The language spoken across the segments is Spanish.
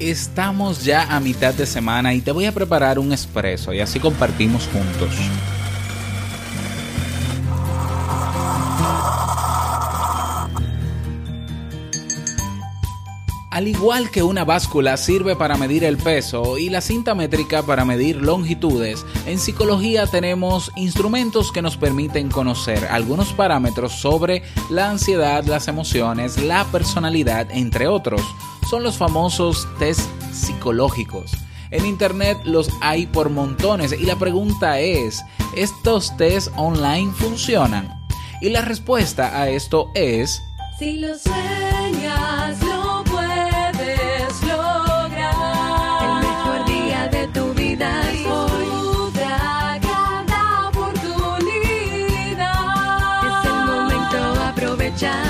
Estamos ya a mitad de semana y te voy a preparar un espresso y así compartimos juntos. Al igual que una báscula sirve para medir el peso y la cinta métrica para medir longitudes, en psicología tenemos instrumentos que nos permiten conocer algunos parámetros sobre la ansiedad, las emociones, la personalidad, entre otros son los famosos test psicológicos. En internet los hay por montones y la pregunta es, ¿estos test online funcionan? Y la respuesta a esto es... Si lo sueñas, lo puedes lograr. El mejor día de tu vida es hoy. Cada oportunidad. Es el momento, aprovechalo.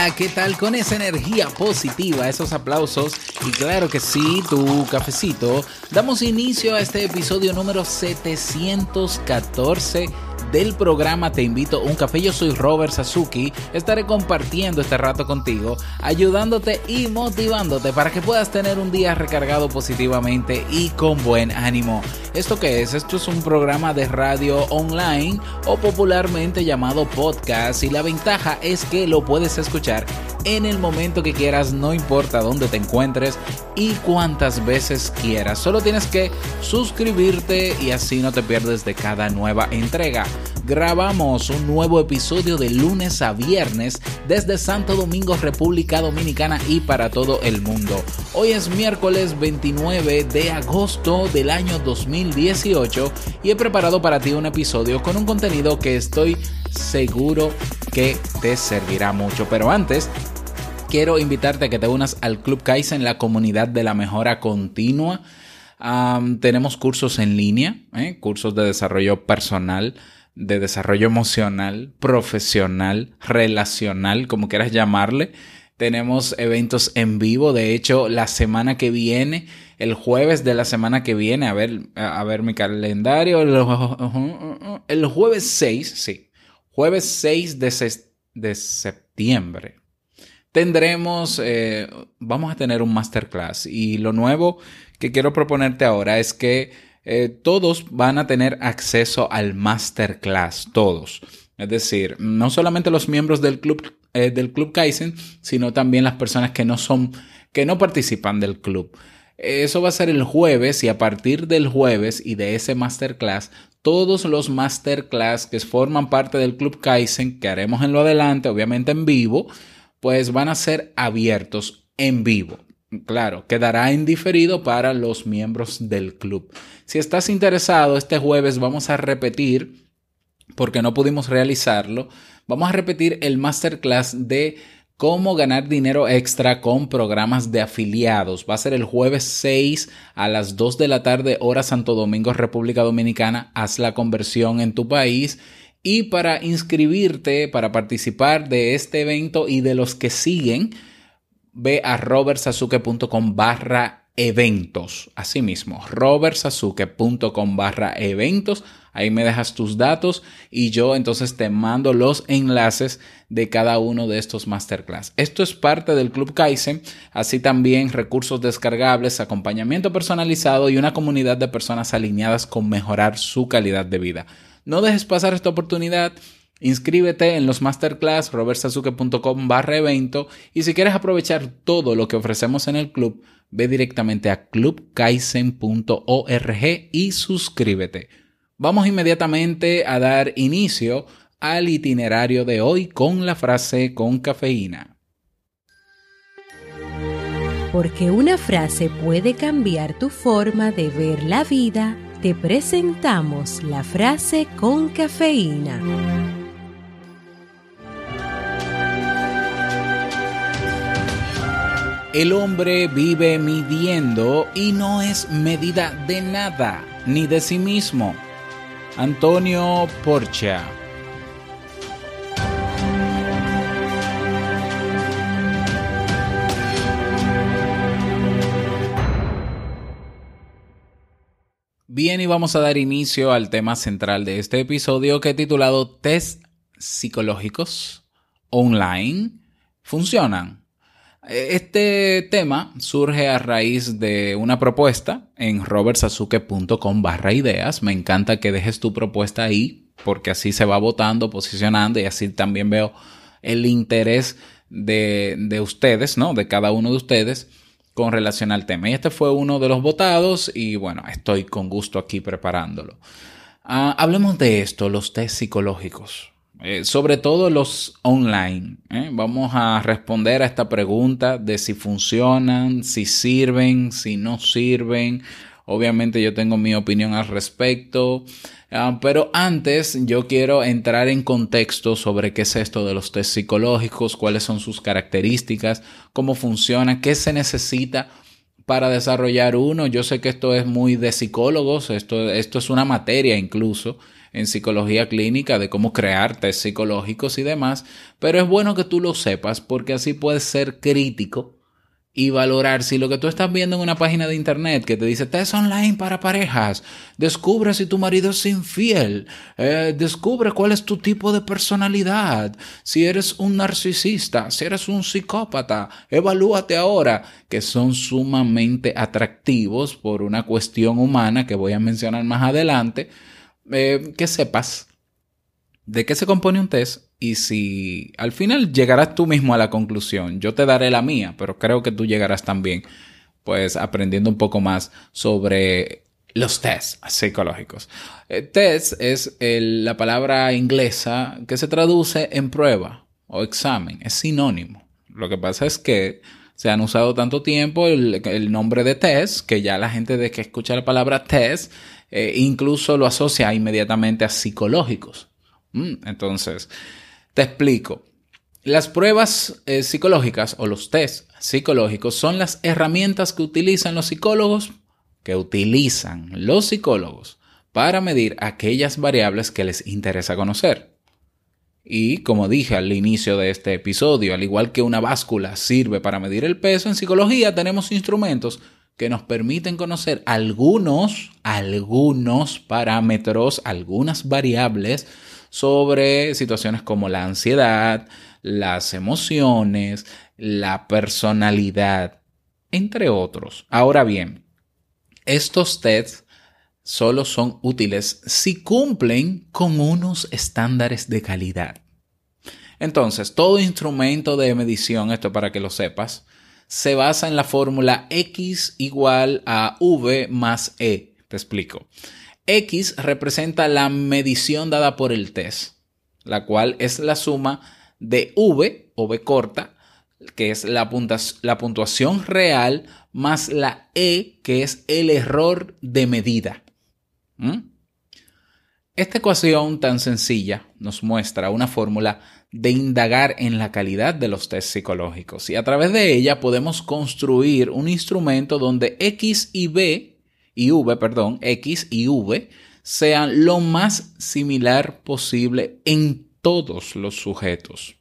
Hola, ¿qué tal con esa energía positiva, esos aplausos? Y claro que sí, tu cafecito. Damos inicio a este episodio número 714 del programa Te invito un café. Yo soy Robert Sasuki. Estaré compartiendo este rato contigo, ayudándote y motivándote para que puedas tener un día recargado positivamente y con buen ánimo. ¿Esto qué es? Esto es un programa de radio online o popularmente llamado podcast y la ventaja es que lo puedes escuchar en el momento que quieras, no importa dónde te encuentres y cuántas veces quieras. Solo tienes que suscribirte y así no te pierdes de cada nueva entrega. Grabamos un nuevo episodio de lunes a viernes desde Santo Domingo, República Dominicana y para todo el mundo. Hoy es miércoles 29 de agosto del año 2018 y he preparado para ti un episodio con un contenido que estoy seguro que te servirá mucho. Pero antes, quiero invitarte a que te unas al Club Kaizen, la comunidad de la mejora continua. Tenemos cursos en línea, ¿eh? cursos de desarrollo personal, de desarrollo emocional, profesional, relacional, como quieras llamarle. Tenemos eventos en vivo, de hecho, la semana que viene, el jueves de la semana que viene, a ver, a ver mi calendario, el, jueves 6, sí, jueves 6 de, de septiembre, tendremos, eh, vamos a tener un masterclass y lo nuevo que quiero proponerte ahora es que eh, todos van a tener acceso al masterclass, todos. Es decir, no solamente los miembros del club, eh, del club Kaizen, sino también las personas que no son, que no participan del club. Eso va a ser el jueves y a partir del jueves y de ese masterclass, todos los masterclass que forman parte del Club Kaizen, que haremos en lo adelante, obviamente en vivo, pues van a ser abiertos en vivo. Claro, quedará en diferido para los miembros del club. Si estás interesado, este jueves vamos a repetir, porque no pudimos realizarlo, vamos a repetir el masterclass de cómo ganar dinero extra con programas de afiliados. Va a ser el jueves 6 a las 2 de la tarde, hora Santo Domingo, República Dominicana. Haz la conversión en tu país. Y para inscribirte, para participar de este evento y de los que siguen, ve a robertsasuke.com barra eventos. Asimismo, robertsasuke.com barra eventos. Ahí me dejas tus datos y yo entonces te mando los enlaces de cada uno de estos masterclass. Esto es parte del Club Kaizen, así también recursos descargables, acompañamiento personalizado y una comunidad de personas alineadas con mejorar su calidad de vida. No dejes pasar esta oportunidad. Inscríbete en los masterclass robertsasuke.com barra evento y si quieres aprovechar todo lo que ofrecemos en el club, ve directamente a clubkaizen.org y suscríbete. Vamos inmediatamente a dar inicio al itinerario de hoy con la frase con cafeína. Porque una frase puede cambiar tu forma de ver la vida, te presentamos la frase con cafeína. El hombre vive midiendo y no es medida de nada, ni de sí mismo. Antonio Porcha. Bien, y vamos a dar inicio al tema central de este episodio que he titulado Test psicológicos online funcionan. Este tema surge a raíz de una propuesta en robertsazuke.com barra ideas. Me encanta que dejes tu propuesta ahí porque así se va votando, posicionando y así también veo el interés de, de ustedes, ¿no? De cada uno de ustedes con relación al tema. Y este fue uno de los votados y bueno, estoy con gusto aquí preparándolo. Ah, hablemos de esto, los test psicológicos. Eh, sobre todo los online. ¿eh? Vamos a responder a esta pregunta de si funcionan, si sirven, si no sirven. Obviamente yo tengo mi opinión al respecto. Ah, pero antes yo quiero entrar en contexto sobre qué es esto de los test psicológicos, cuáles son sus características, cómo funciona, qué se necesita para desarrollar uno. Yo sé que esto es muy de psicólogos, esto, esto es una materia incluso en psicología clínica de cómo crear test psicológicos y demás, pero es bueno que tú lo sepas porque así puedes ser crítico y valorar. Si lo que tú estás viendo en una página de internet que te dice test online para parejas, descubre si tu marido es infiel, eh, descubre cuál es tu tipo de personalidad, si eres un narcisista, si eres un psicópata, evalúate ahora, que son sumamente atractivos por una cuestión humana que voy a mencionar más adelante, eh, que sepas de qué se compone un test y si al final llegarás tú mismo a la conclusión, yo te daré la mía, pero creo que tú llegarás también, pues aprendiendo un poco más sobre los tests psicológicos. Eh, test es la palabra inglesa que se traduce en prueba o examen, es sinónimo. Lo que pasa es que se han usado tanto tiempo el, el nombre de test que ya la gente de que escucha la palabra test eh, incluso lo asocia inmediatamente a psicológicos. Mm, entonces, te explico. Las pruebas eh, psicológicas o los test psicológicos son las herramientas que utilizan los psicólogos, que utilizan los psicólogos para medir aquellas variables que les interesa conocer. Y como dije al inicio de este episodio, al igual que una báscula sirve para medir el peso, en psicología tenemos instrumentos que nos permiten conocer algunos, algunos parámetros, algunas variables sobre situaciones como la ansiedad, las emociones, la personalidad, entre otros. Ahora bien, estos tests solo son útiles si cumplen con unos estándares de calidad. Entonces, todo instrumento de medición, esto para que lo sepas, se basa en la fórmula X igual a V más E. Te explico. X representa la medición dada por el test, la cual es la suma de V o V corta, que es la, puntuación real, más la E, que es el error de medida. ¿Mm? Esta ecuación tan sencilla nos muestra una fórmula de indagar en la calidad de los test psicológicos y a través de ella podemos construir un instrumento donde X y B y V, perdón, X y V sean lo más similar posible en todos los sujetos.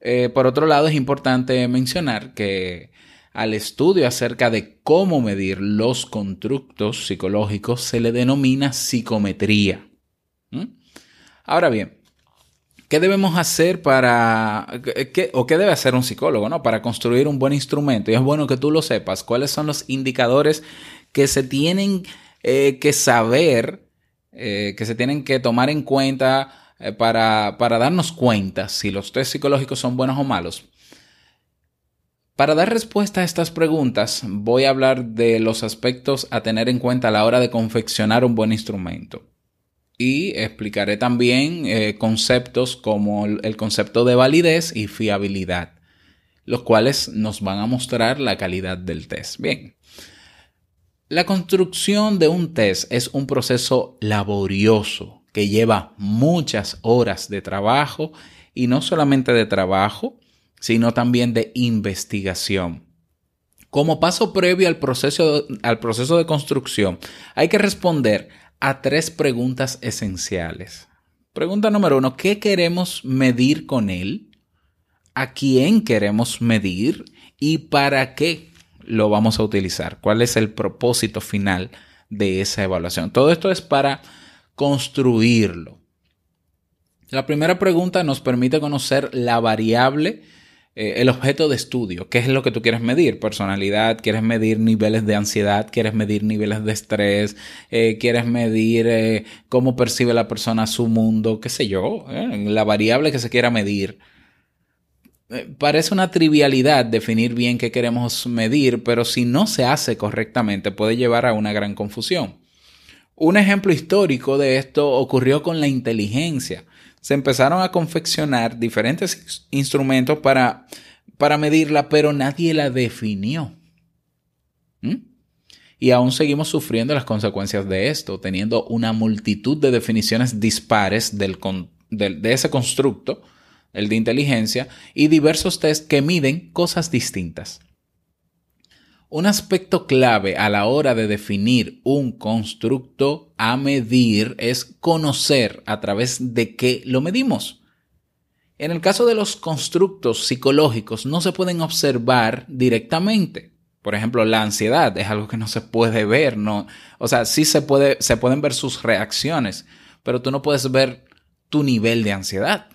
Eh, por otro lado, es importante mencionar que al estudio acerca de cómo medir los constructos psicológicos se le denomina psicometría. Ahora bien, ¿qué debemos hacer para, qué- o qué debe hacer un psicólogo, ¿no? Para construir un buen instrumento? Y es bueno que tú lo sepas. ¿Cuáles son los indicadores que se tienen eh, que saber, eh, que se tienen que tomar en cuenta eh, para, para darnos cuenta si los test psicológicos son buenos o malos? Para dar respuesta a estas preguntas, voy a hablar de los aspectos a tener en cuenta a la hora de confeccionar un buen instrumento. y explicaré también conceptos como el concepto de validez y fiabilidad, los cuales nos van a mostrar la calidad del test. Bien. La construcción de un test es un proceso laborioso que lleva muchas horas de trabajo y no solamente de trabajo, sino también de investigación. Como paso previo al proceso, al proceso de construcción, hay que responder a tres preguntas esenciales. Pregunta número uno, ¿qué queremos medir con él? ¿A quién queremos medir? ¿Y para qué lo vamos a utilizar? ¿Cuál es el propósito final de esa evaluación? Todo esto es para construirlo. La primera pregunta nos permite conocer la variable eh, el objeto de estudio, qué es lo que tú quieres medir, personalidad, quieres medir niveles de ansiedad, quieres medir niveles de estrés, eh, quieres medir eh, cómo percibe la persona su mundo, qué sé yo, la variable que se quiera medir. Parece una trivialidad definir bien qué queremos medir, pero si no se hace correctamente puede llevar a una gran confusión. Un ejemplo histórico de esto ocurrió con la inteligencia se empezaron a confeccionar diferentes instrumentos para, para medirla, pero nadie la definió. ¿Mm? Y aún seguimos sufriendo las consecuencias de esto, teniendo una multitud de definiciones dispares de ese constructo, el de inteligencia, y diversos test que miden cosas distintas. Un aspecto clave a la hora de definir un constructo a medir es conocer a través de qué lo medimos. En el caso de los constructos psicológicos no se pueden observar directamente. Por ejemplo, la ansiedad es algo que no se puede ver, no, o sea, sí se puede se pueden ver sus reacciones, pero tú no puedes ver tu nivel de ansiedad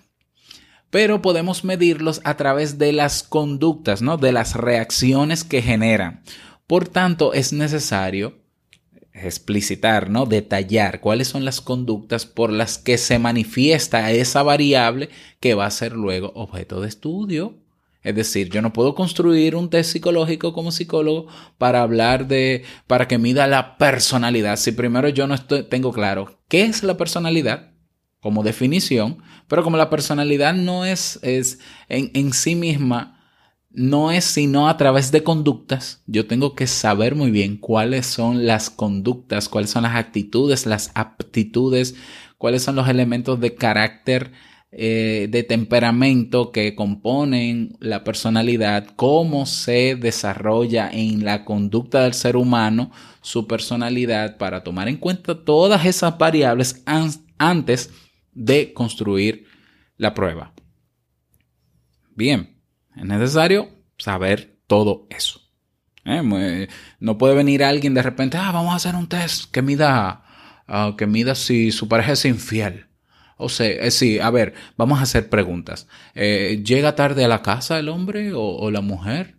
pero podemos medirlos a través de las conductas, ¿no? De las reacciones que generan. Por tanto, es necesario explicitar, ¿no? Detallar cuáles son las conductas por las que se manifiesta esa variable que va a ser luego objeto de estudio. Es decir, yo no puedo construir un test psicológico como psicólogo para hablar de, para que mida la personalidad. Si primero yo no estoy, tengo claro qué es la personalidad, como definición, pero como la personalidad no es, es en, en sí misma, no es sino a través de conductas, yo tengo que saber muy bien cuáles son las conductas, cuáles son las actitudes, las aptitudes, cuáles son los elementos de carácter, eh, de temperamento que componen la personalidad, cómo se desarrolla en la conducta del ser humano su personalidad para tomar en cuenta todas esas variables antes de construir la prueba. Bien, es necesario saber todo eso. ¿Eh? No puede venir alguien de repente, ah, vamos a hacer un test que mida, ah, que mida si su pareja es infiel. O sea, eh, sí, a ver, vamos a hacer preguntas. Eh, ¿Llega tarde a la casa el hombre o, la mujer?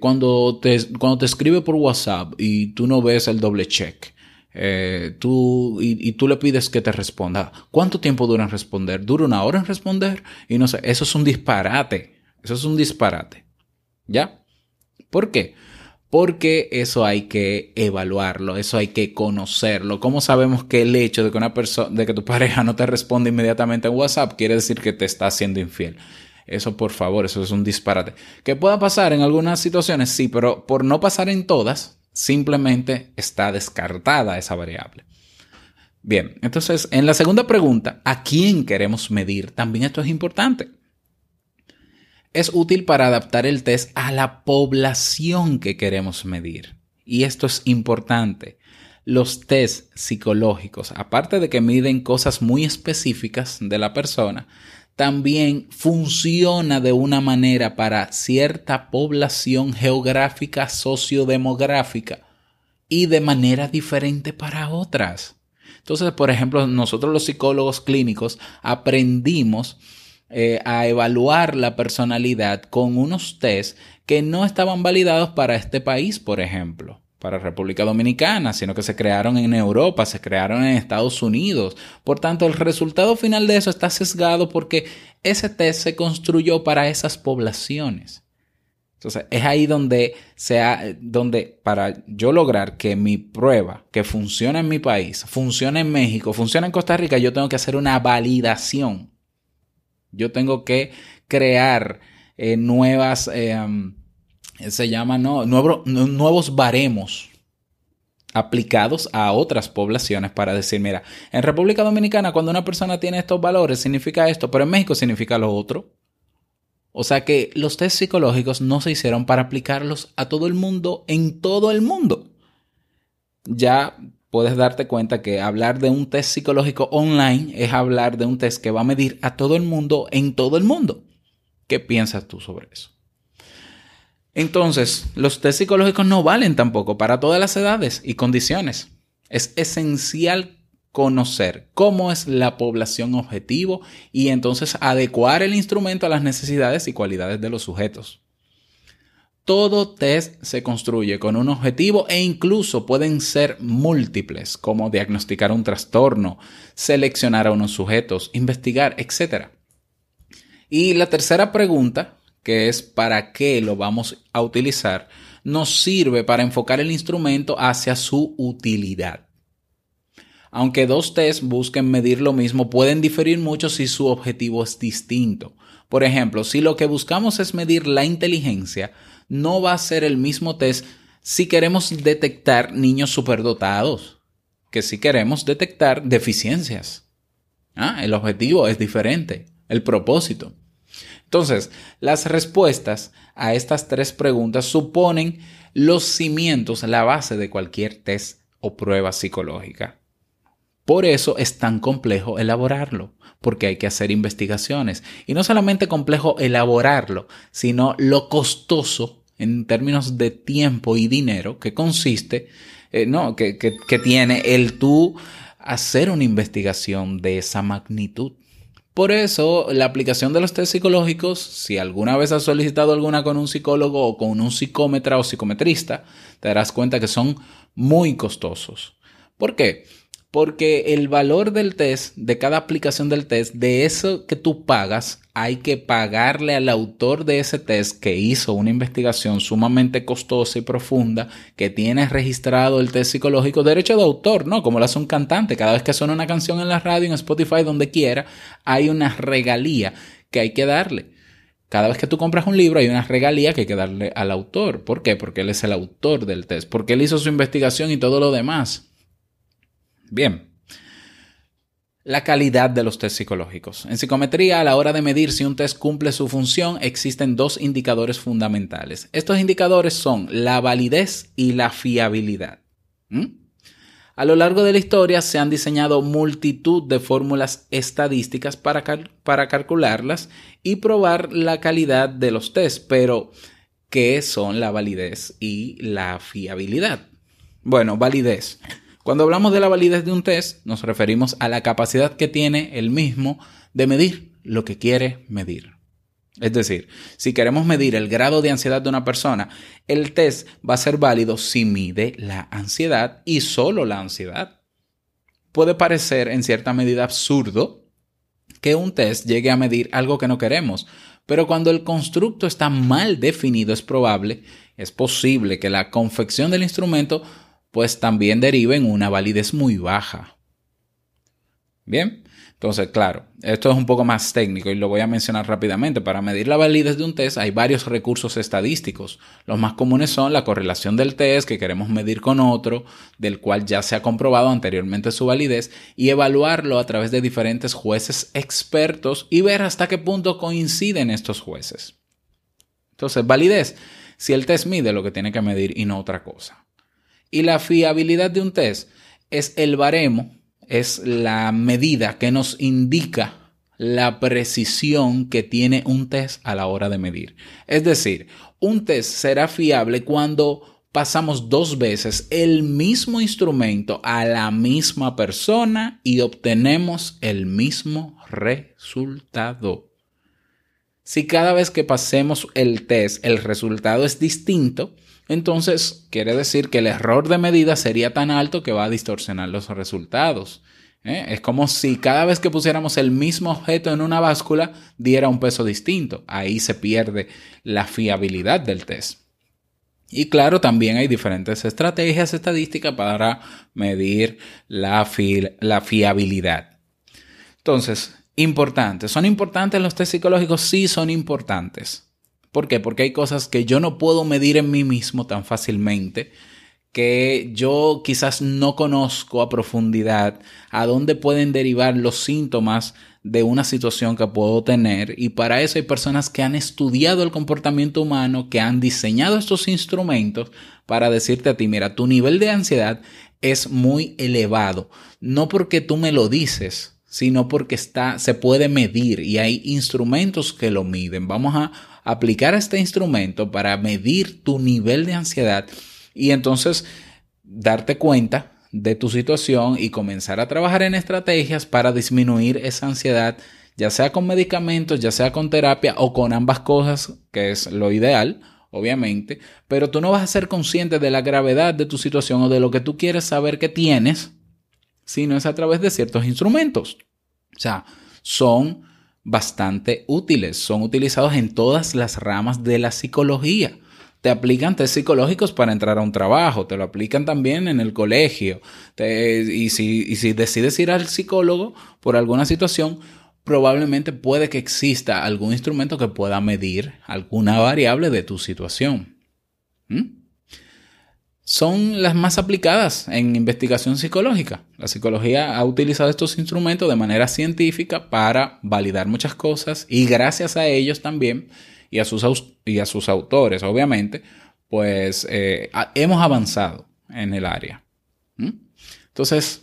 cuando, te, cuando te escribe por WhatsApp y tú no ves el doble check, eh, tú, y, tú le pides que te responda. ¿Cuánto tiempo dura en responder? ¿Dura una hora en responder? Y no sé, eso es un disparate. Eso es un disparate. ¿Ya? ¿Por qué? Porque eso hay que evaluarlo, eso hay que conocerlo. ¿Cómo sabemos que el hecho de que una persona, de que tu pareja no te responde inmediatamente en WhatsApp quiere decir que te está haciendo infiel? Eso, por favor, eso es un disparate. ¿Qué pueda pasar en algunas situaciones? Sí, pero por no pasar en todas, Simplemente está descartada esa variable. Bien, entonces en la segunda pregunta, ¿a quién queremos medir? También esto es importante. Es útil para adaptar el test a la población que queremos medir. Y esto es importante. Los test psicológicos, aparte de que miden cosas muy específicas de la persona, también funciona de una manera para cierta población geográfica sociodemográfica y de manera diferente para otras. Entonces, por ejemplo, nosotros los psicólogos clínicos aprendimos eh, a evaluar la personalidad con unos test que no estaban validados para este país, por ejemplo para República Dominicana, sino que se crearon en Europa, se crearon en Estados Unidos. Por tanto, el resultado final de eso está sesgado porque ese test se construyó para esas poblaciones. Entonces, es ahí donde, donde para yo lograr que mi prueba, que funcione en mi país, funcione en México, funcione en Costa Rica, yo tengo que hacer una validación. Yo tengo que crear eh, nuevas, eh, se llama, nuevos baremos aplicados a otras poblaciones para decir, mira, en República Dominicana cuando una persona tiene estos valores significa esto, pero en México significa lo otro. O sea que los test psicológicos no se hicieron para aplicarlos a todo el mundo en todo el mundo. Ya puedes darte cuenta que hablar de un test psicológico online es hablar de un test que va a medir a todo el mundo en todo el mundo. ¿Qué piensas tú sobre eso? Entonces, los test psicológicos no valen tampoco para todas las edades y condiciones. Es esencial conocer cómo es la población objetivo y entonces adecuar el instrumento a las necesidades y cualidades de los sujetos. Todo test se construye con un objetivo e incluso pueden ser múltiples, como diagnosticar un trastorno, seleccionar a unos sujetos, investigar, etc. Y la tercera pregunta, que es para qué lo vamos a utilizar, nos sirve para enfocar el instrumento hacia su utilidad. Aunque dos tests busquen medir lo mismo, pueden diferir mucho si su objetivo es distinto. Por ejemplo, si lo que buscamos es medir la inteligencia, no va a ser el mismo test si queremos detectar niños superdotados que si queremos detectar deficiencias. Ah, el objetivo es diferente, el propósito. Entonces, las respuestas a estas tres preguntas suponen los cimientos, la base de cualquier test o prueba psicológica. Por eso es tan complejo elaborarlo, porque hay que hacer investigaciones. Y no solamente complejo elaborarlo, sino lo costoso en términos de tiempo y dinero que consiste, eh, no, que, que, que tiene el tú hacer una investigación de esa magnitud. Por eso, la aplicación de los test psicológicos, si alguna vez has solicitado alguna con un psicólogo o con un psicómetra o psicometrista, te darás cuenta que son muy costosos. ¿Por qué? Porque el valor del test, de cada aplicación del test, de eso que tú pagas, hay que pagarle al autor de ese test que hizo una investigación sumamente costosa y profunda, que tiene registrado el test psicológico, derecho de autor, ¿no? Como lo hace un cantante. Cada vez que suena una canción en la radio, en Spotify, donde quiera, hay una regalía que hay que darle. Cada vez que tú compras un libro hay una regalía que hay que darle al autor. ¿Por qué? Porque él es el autor del test, porque él hizo su investigación y todo lo demás. Bien. La calidad de los test psicológicos. En psicometría, a la hora de medir si un test cumple su función, existen dos indicadores fundamentales. Estos indicadores son la validez y la fiabilidad. ¿Mm? A lo largo de la historia se han diseñado multitud de fórmulas estadísticas para, para calcularlas y probar la calidad de los test, pero ¿qué son la validez y la fiabilidad? Bueno, validez. Cuando hablamos de la validez de un test, nos referimos a la capacidad que tiene el mismo de medir lo que quiere medir. Es decir, si queremos medir el grado de ansiedad de una persona, el test va a ser válido si mide la ansiedad y solo la ansiedad. Puede parecer en cierta medida absurdo que un test llegue a medir algo que no queremos, pero cuando el constructo está mal definido es probable, es posible que la confección del instrumento pues también derive en una validez muy baja. Bien, entonces, claro, esto es un poco más técnico y lo voy a mencionar rápidamente. Para medir la validez de un test hay varios recursos estadísticos. Los más comunes son la correlación del test que queremos medir con otro, del cual ya se ha comprobado anteriormente su validez, y evaluarlo a través de diferentes jueces expertos y ver hasta qué punto coinciden estos jueces. Entonces, validez, si el test mide lo que tiene que medir y no otra cosa. Y la fiabilidad de un test es el baremo es la medida que nos indica la precisión que tiene un test a la hora de medir. Es decir, un test será fiable cuando pasamos dos veces el mismo instrumento a la misma persona y obtenemos el mismo resultado. Si cada vez que pasemos el test el resultado es distinto, entonces quiere decir que el error de medida sería tan alto que va a distorsionar los resultados. ¿eh? Es como si cada vez que pusiéramos el mismo objeto en una báscula diera un peso distinto. Ahí se pierde la fiabilidad del test. Y claro, también hay diferentes estrategias estadísticas para medir la, la fiabilidad. Entonces, importantes. ¿Son importantes los test psicológicos? Sí, son importantes. ¿Por qué? Porque hay cosas que yo no puedo medir en mí mismo tan fácilmente que yo quizás no conozco a profundidad a dónde pueden derivar los síntomas de una situación que puedo tener y para eso hay personas que han estudiado el comportamiento humano, que han diseñado estos instrumentos para decirte a ti, mira, tu nivel de ansiedad es muy elevado, no porque tú me lo dices, sino porque está se puede medir y hay instrumentos que lo miden. Vamos a aplicar este instrumento para medir tu nivel de ansiedad y entonces darte cuenta de tu situación y comenzar a trabajar en estrategias para disminuir esa ansiedad, ya sea con medicamentos, ya sea con terapia o con ambas cosas, que es lo ideal, obviamente, pero tú no vas a ser consciente de la gravedad de tu situación o de lo que tú quieres saber que tienes, sino es a través de ciertos instrumentos. O sea, son bastante útiles, son utilizados en todas las ramas de la psicología te aplican test psicológicos para entrar a un trabajo, te lo aplican también en el colegio. y, si, decides ir al psicólogo por alguna situación, probablemente puede que exista algún instrumento que pueda medir alguna variable de tu situación. ¿Mm? Son las más aplicadas en investigación psicológica. La psicología ha utilizado estos instrumentos de manera científica para validar muchas cosas y gracias a ellos también y a sus, y a sus autores, obviamente, pues eh, hemos avanzado en el área. Entonces,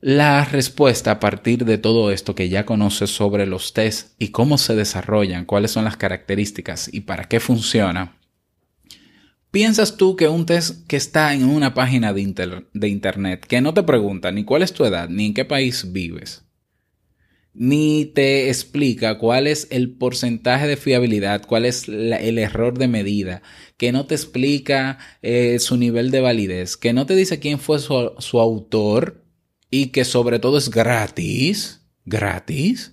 la respuesta a partir de todo esto que ya conoces sobre los tests y cómo se desarrollan, cuáles son las características y para qué funciona, ¿piensas tú que un test que está en una página de, internet que no te pregunta ni cuál es tu edad ni en qué país vives, ni te explica cuál es el porcentaje de fiabilidad, cuál es el error de medida, que no te explica eh, su nivel de validez, que no te dice quién fue su autor y que sobre todo es gratis, gratis.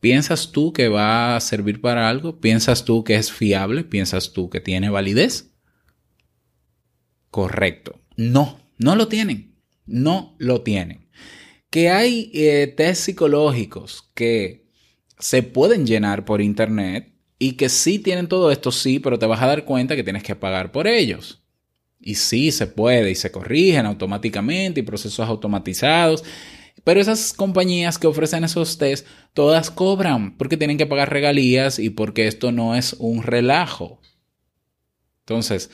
¿Piensas tú que va a servir para algo? ¿Piensas tú que es fiable? ¿Piensas tú que tiene validez? Correcto. No, no lo tienen. No lo tienen que hay eh, test psicológicos que se pueden llenar por internet y que sí tienen todo esto, sí, pero te vas a dar cuenta que tienes que pagar por ellos. Y sí, se puede y se corrigen automáticamente y procesos automatizados. Pero esas compañías que ofrecen esos test, todas cobran porque tienen que pagar regalías y porque esto no es un relajo. Entonces,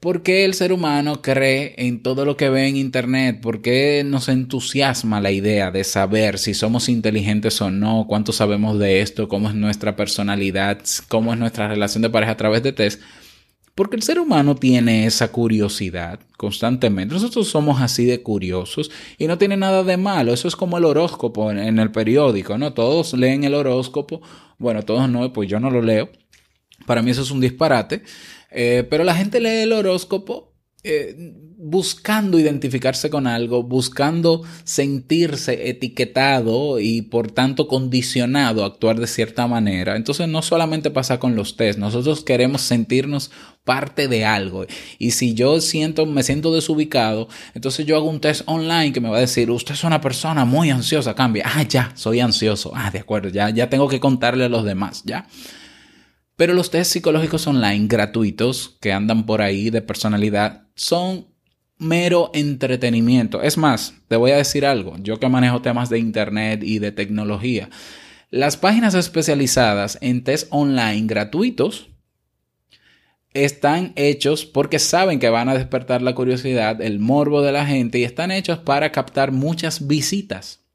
¿Por qué el ser humano cree en todo lo que ve en Internet? ¿Por qué nos entusiasma la idea de saber si somos inteligentes o no? ¿Cuánto sabemos de esto? ¿Cómo es nuestra personalidad? ¿Cómo es nuestra relación de pareja a través de test? Porque el ser humano tiene esa curiosidad constantemente. Nosotros somos así de curiosos y no tiene nada de malo. Eso es como el horóscopo en el periódico, ¿no? Todos leen el horóscopo. Bueno, todos no, pues yo no lo leo. Para mí eso es un disparate. Eh, pero la gente lee el horóscopo eh, buscando identificarse con algo, buscando sentirse etiquetado y por tanto condicionado a actuar de cierta manera. Entonces no solamente pasa con los test, nosotros queremos sentirnos parte de algo. Y si yo siento, me siento desubicado, entonces yo hago un test online que me va a decir, usted es una persona muy ansiosa, cambia. Ah, ya, soy ansioso. Ah, de acuerdo, ya, ya tengo que contarle a los demás, ya. Pero los test psicológicos online gratuitos que andan por ahí de personalidad son mero entretenimiento. Es más, te voy a decir algo, yo que manejo temas de Internet y de tecnología, las páginas especializadas en test online gratuitos están hechos porque saben que van a despertar la curiosidad, el morbo de la gente y están hechos para captar muchas visitas.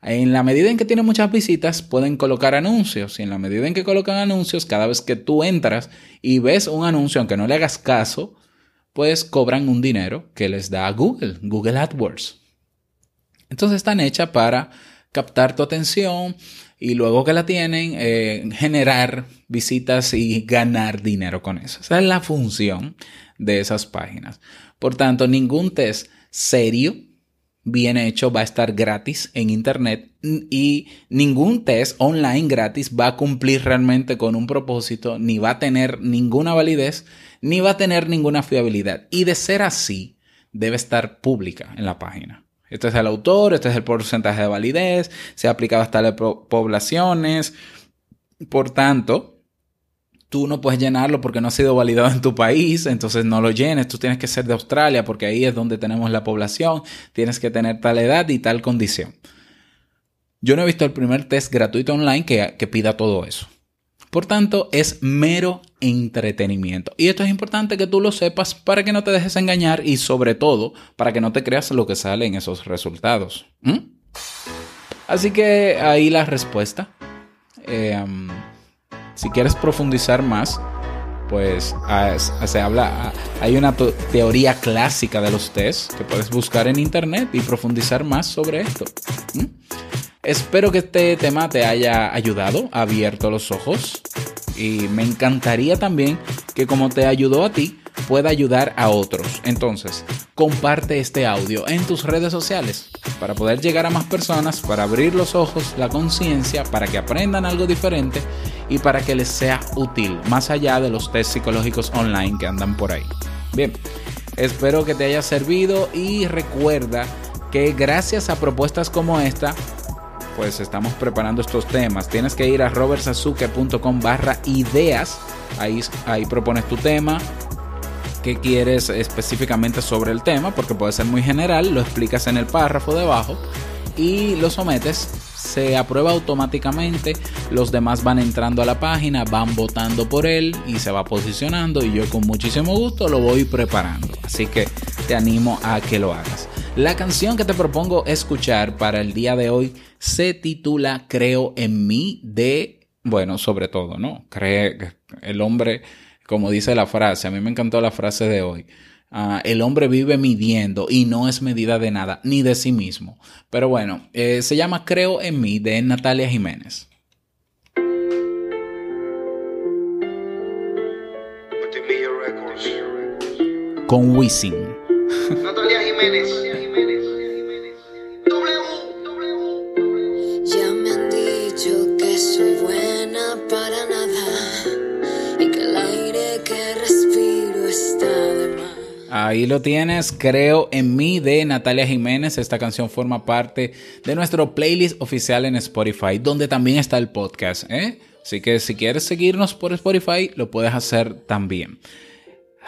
En la medida en que tienen muchas visitas, pueden colocar anuncios. Y en la medida en que colocan anuncios, cada vez que tú entras y ves un anuncio, aunque no le hagas caso, pues cobran un dinero que les da Google, Google AdWords. Entonces están hechas para captar tu atención y luego que la tienen, eh, generar visitas y ganar dinero con eso. Esa es la función de esas páginas. Por tanto, ningún test serio bien hecho va a estar gratis en internet y ningún test online gratis va a cumplir realmente con un propósito, ni va a tener ninguna validez, ni va a tener ninguna fiabilidad. Y de ser así, debe estar pública en la página. Este es el autor, este es el porcentaje de validez, se ha aplicado hasta las poblaciones. Por tanto, tú no puedes llenarlo porque no ha sido validado en tu país, entonces no lo llenes, tú tienes que ser de Australia porque ahí es donde tenemos la población, tienes que tener tal edad y tal condición. Yo no he visto el primer test gratuito online que, que pida todo eso. Por tanto, es mero entretenimiento. Y esto es importante que tú lo sepas para que no te dejes engañar y sobre todo para que no te creas lo que sale en esos resultados. ¿Mm? Así que ahí la respuesta. Eh, um, si quieres profundizar más, pues es- se habla, hay una teoría clásica de los test que puedes buscar en internet y profundizar más sobre esto. Espero que este tema te haya ayudado, abierto los ojos y me encantaría también que como te ayudó a ti, pueda ayudar a otros. Entonces, comparte este audio en tus redes sociales para poder llegar a más personas, para abrir los ojos, la conciencia, para que aprendan algo diferente y para que les sea útil, más allá de los test psicológicos online que andan por ahí. Bien, espero que te haya servido y recuerda que gracias a propuestas como esta, pues estamos preparando estos temas. Tienes que ir a robertsazuke.com barra ideas. Ahí, ahí propones tu tema, qué quieres específicamente sobre el tema, porque puede ser muy general, lo explicas en el párrafo debajo y lo sometes. Se aprueba automáticamente, los demás van entrando a la página, van votando por él y se va posicionando y yo con muchísimo gusto lo voy preparando. Así que te animo a que lo hagas. La canción que te propongo escuchar para el día de hoy se titula Creo en mí de, bueno, sobre todo, ¿no? Cree el hombre, como dice la frase, a mí me encantó la frase de hoy. Ah, el hombre vive midiendo y no es medida de nada, ni de sí mismo. Pero bueno, eh, se llama Creo en mí de Natalia Jiménez. Con Wisin. Natalia Jiménez. Ahí lo tienes, creo en mí de Natalia Jiménez. Esta canción forma parte de nuestro playlist oficial en Spotify, donde también está el podcast. ¿eh? Así que si quieres seguirnos por Spotify, lo puedes hacer también.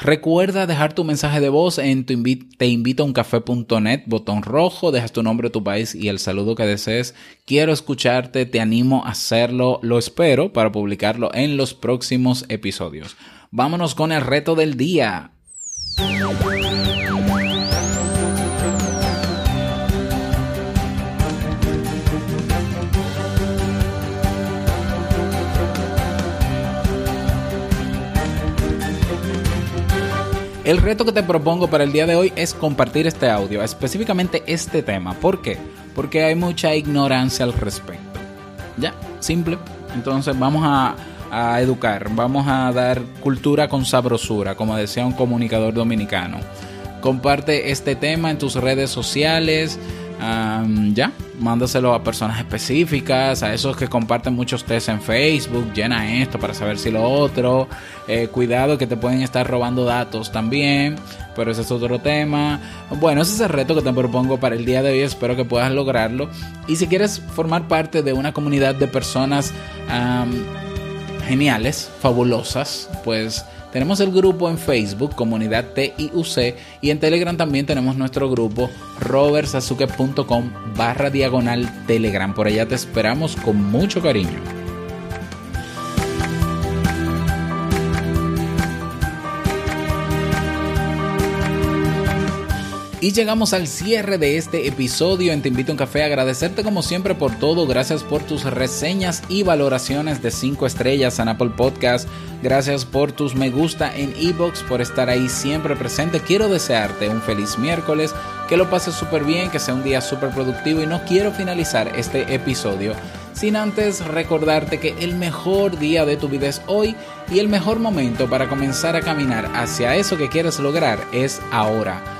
Recuerda dejar tu mensaje de voz en tu invi te invito a botón rojo, dejas tu nombre, tu país y el saludo que desees. Quiero escucharte, te animo a hacerlo, lo espero para publicarlo en los próximos episodios. Vámonos con el reto del día. El reto que te propongo para el día de hoy es compartir este audio, específicamente este tema. ¿Por qué? Porque hay mucha ignorancia al respecto. Ya, simple. Entonces vamos a, a educar, vamos a dar cultura con sabrosura, como decía un comunicador dominicano. Comparte este tema en tus redes sociales. ya, mándaselo a personas específicas, a esos que comparten muchos tests en Facebook, llena esto para saber si lo otro. Eh, cuidado que te pueden estar robando datos también, pero ese es otro tema. Bueno, ese es el reto que te propongo para el día de hoy, espero que puedas lograrlo. Y si quieres formar parte de una comunidad de personas geniales, fabulosas, pues tenemos el grupo en Facebook, Comunidad TIUC, y en Telegram también tenemos nuestro grupo robertsazuke.com barra diagonal Telegram. Por allá te esperamos con mucho cariño. Y llegamos al cierre de este episodio en Te Invito a un Café. Agradecerte como siempre por todo. Gracias por tus reseñas y valoraciones de 5 estrellas en Apple Podcast. Gracias por tus me gusta en Ebox, por estar ahí siempre presente. Quiero desearte un feliz miércoles, que lo pases súper bien, que sea un día súper productivo. Y no quiero finalizar este episodio sin antes recordarte que el mejor día de tu vida es hoy y el mejor momento para comenzar a caminar hacia eso que quieres lograr es ahora.